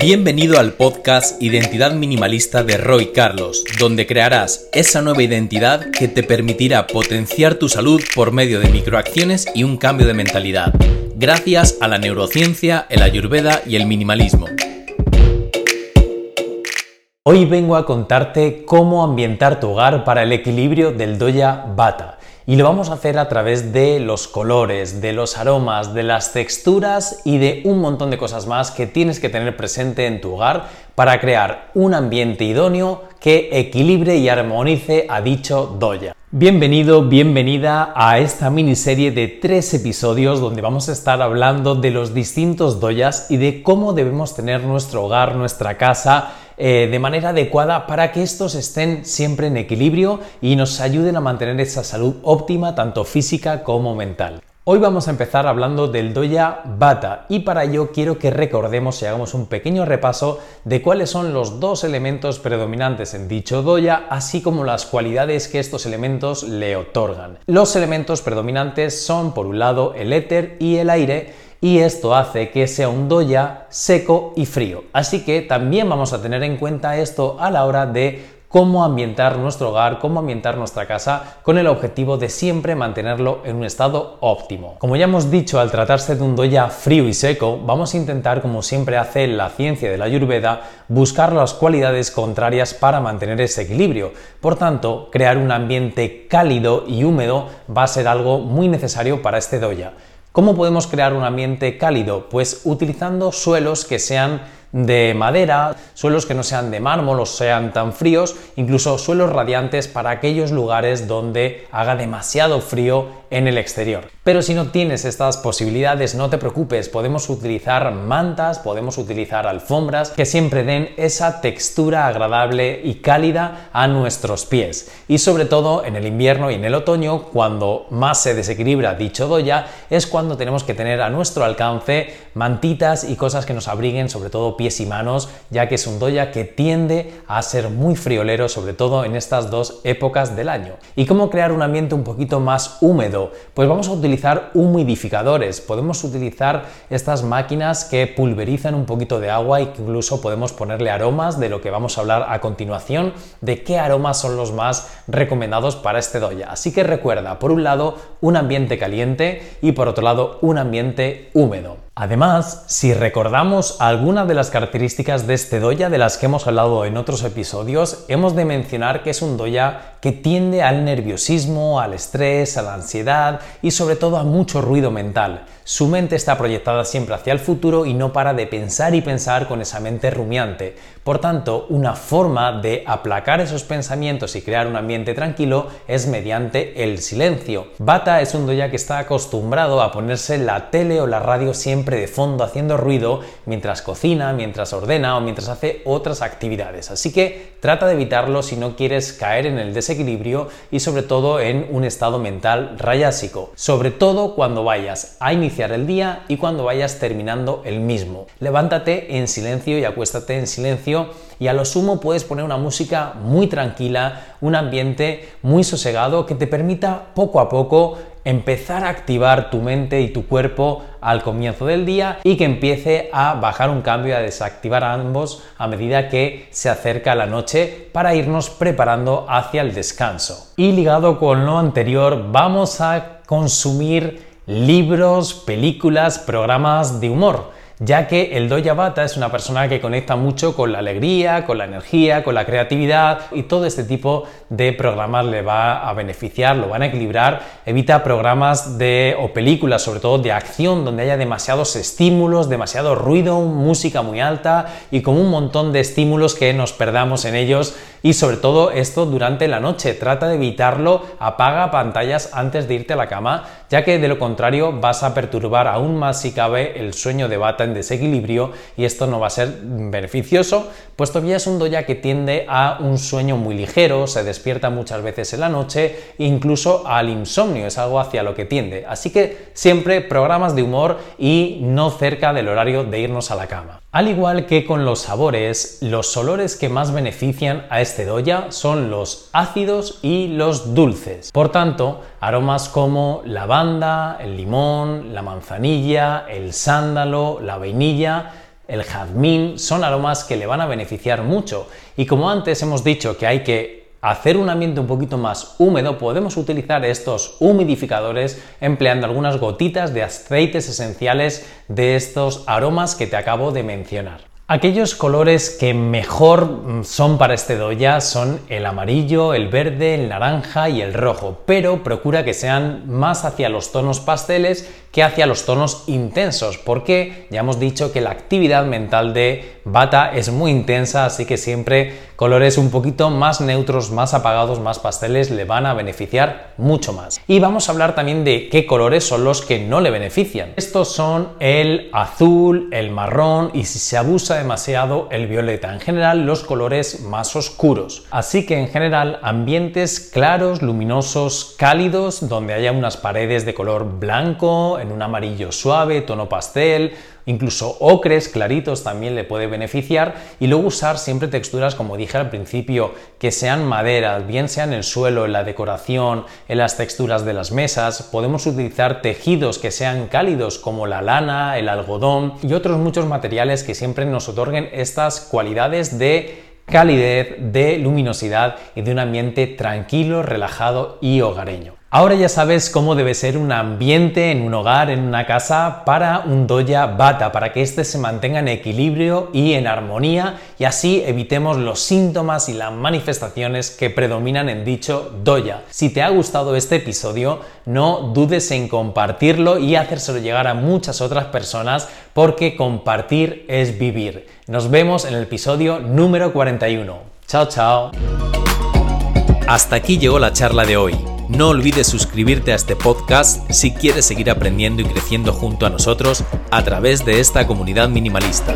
Bienvenido al podcast Identidad Minimalista de Roy Carlos, donde crearás esa nueva identidad que te permitirá potenciar tu salud por medio de microacciones y un cambio de mentalidad, gracias a la neurociencia, el ayurveda y el minimalismo. Hoy vengo a contarte cómo ambientar tu hogar para el equilibrio del Doya Bata. Y lo vamos a hacer a través de los colores, de los aromas, de las texturas y de un montón de cosas más que tienes que tener presente en tu hogar para crear un ambiente idóneo que equilibre y armonice a dicho doya. Bienvenido, bienvenida a esta miniserie de tres episodios donde vamos a estar hablando de los distintos doyas y de cómo debemos tener nuestro hogar, nuestra casa, eh, de manera adecuada para que estos estén siempre en equilibrio y nos ayuden a mantener esa salud óptima tanto física como mental. Hoy vamos a empezar hablando del Doya Bata y para ello quiero que recordemos y hagamos un pequeño repaso de cuáles son los dos elementos predominantes en dicho Doya, así como las cualidades que estos elementos le otorgan. Los elementos predominantes son por un lado el éter y el aire y esto hace que sea un doya seco y frío. Así que también vamos a tener en cuenta esto a la hora de cómo ambientar nuestro hogar, cómo ambientar nuestra casa con el objetivo de siempre mantenerlo en un estado óptimo. Como ya hemos dicho, al tratarse de un doya frío y seco, vamos a intentar, como siempre hace la ciencia de la Ayurveda, buscar las cualidades contrarias para mantener ese equilibrio. Por tanto, crear un ambiente cálido y húmedo va a ser algo muy necesario para este doya. ¿Cómo podemos crear un ambiente cálido? Pues utilizando suelos que sean de madera, suelos que no sean de mármol o sean tan fríos, incluso suelos radiantes para aquellos lugares donde haga demasiado frío en el exterior. Pero si no tienes estas posibilidades, no te preocupes, podemos utilizar mantas, podemos utilizar alfombras que siempre den esa textura agradable y cálida a nuestros pies. Y sobre todo en el invierno y en el otoño, cuando más se desequilibra dicho doya, es cuando tenemos que tener a nuestro alcance mantitas y cosas que nos abriguen sobre todo y manos, ya que es un doya que tiende a ser muy friolero, sobre todo en estas dos épocas del año. ¿Y cómo crear un ambiente un poquito más húmedo? Pues vamos a utilizar humidificadores. Podemos utilizar estas máquinas que pulverizan un poquito de agua e incluso podemos ponerle aromas de lo que vamos a hablar a continuación, de qué aromas son los más recomendados para este doya. Así que recuerda, por un lado, un ambiente caliente y por otro lado, un ambiente húmedo. Además, si recordamos algunas de las características de este doya de las que hemos hablado en otros episodios, hemos de mencionar que es un doya que tiende al nerviosismo, al estrés, a la ansiedad y sobre todo a mucho ruido mental. Su mente está proyectada siempre hacia el futuro y no para de pensar y pensar con esa mente rumiante. Por tanto, una forma de aplacar esos pensamientos y crear un ambiente tranquilo es mediante el silencio. Bata es un doya que está acostumbrado a ponerse la tele o la radio siempre de fondo haciendo ruido mientras cocina, mientras ordena o mientras hace otras actividades. Así que trata de evitarlo si no quieres caer en el desequilibrio y sobre todo en un estado mental rayásico. Sobre todo cuando vayas a iniciar el día y cuando vayas terminando el mismo. Levántate en silencio y acuéstate en silencio y a lo sumo puedes poner una música muy tranquila, un ambiente muy sosegado que te permita poco a poco empezar a activar tu mente y tu cuerpo al comienzo del día y que empiece a bajar un cambio a desactivar ambos a medida que se acerca la noche para irnos preparando hacia el descanso. Y ligado con lo anterior, vamos a consumir libros, películas, programas de humor ya que el Doya Bata es una persona que conecta mucho con la alegría, con la energía, con la creatividad y todo este tipo de programas le va a beneficiar, lo van a equilibrar, evita programas de o películas sobre todo de acción donde haya demasiados estímulos, demasiado ruido, música muy alta y con un montón de estímulos que nos perdamos en ellos y sobre todo esto durante la noche, trata de evitarlo, apaga pantallas antes de irte a la cama, ya que de lo contrario vas a perturbar aún más si cabe el sueño de Bata en desequilibrio y esto no va a ser beneficioso, puesto que ya es un doya que tiende a un sueño muy ligero, se despierta muchas veces en la noche, incluso al insomnio, es algo hacia lo que tiende. Así que siempre programas de humor y no cerca del horario de irnos a la cama. Al igual que con los sabores, los olores que más benefician a este doya son los ácidos y los dulces. Por tanto, aromas como lavanda, el limón, la manzanilla, el sándalo, la vainilla, el jazmín, son aromas que le van a beneficiar mucho. Y como antes hemos dicho que hay que hacer un ambiente un poquito más húmedo, podemos utilizar estos humidificadores empleando algunas gotitas de aceites esenciales de estos aromas que te acabo de mencionar. Aquellos colores que mejor mm, son para este doya son el amarillo, el verde, el naranja y el rojo, pero procura que sean más hacia los tonos pasteles que hacia los tonos intensos, porque ya hemos dicho que la actividad mental de Bata es muy intensa, así que siempre colores un poquito más neutros, más apagados, más pasteles le van a beneficiar mucho más. Y vamos a hablar también de qué colores son los que no le benefician. Estos son el azul, el marrón y si se abusa demasiado el violeta. En general los colores más oscuros. Así que en general ambientes claros, luminosos, cálidos, donde haya unas paredes de color blanco, en un amarillo suave, tono pastel, incluso ocres claritos también le puede beneficiar y luego usar siempre texturas como dije al principio que sean maderas, bien sea en el suelo, en la decoración, en las texturas de las mesas, podemos utilizar tejidos que sean cálidos como la lana, el algodón y otros muchos materiales que siempre nos otorguen estas cualidades de calidez, de luminosidad y de un ambiente tranquilo, relajado y hogareño. Ahora ya sabes cómo debe ser un ambiente en un hogar, en una casa, para un doya bata, para que éste se mantenga en equilibrio y en armonía y así evitemos los síntomas y las manifestaciones que predominan en dicho doya. Si te ha gustado este episodio, no dudes en compartirlo y hacérselo llegar a muchas otras personas porque compartir es vivir. Nos vemos en el episodio número 41. Chao, chao. Hasta aquí llegó la charla de hoy. No olvides suscribirte a este podcast si quieres seguir aprendiendo y creciendo junto a nosotros a través de esta comunidad minimalista.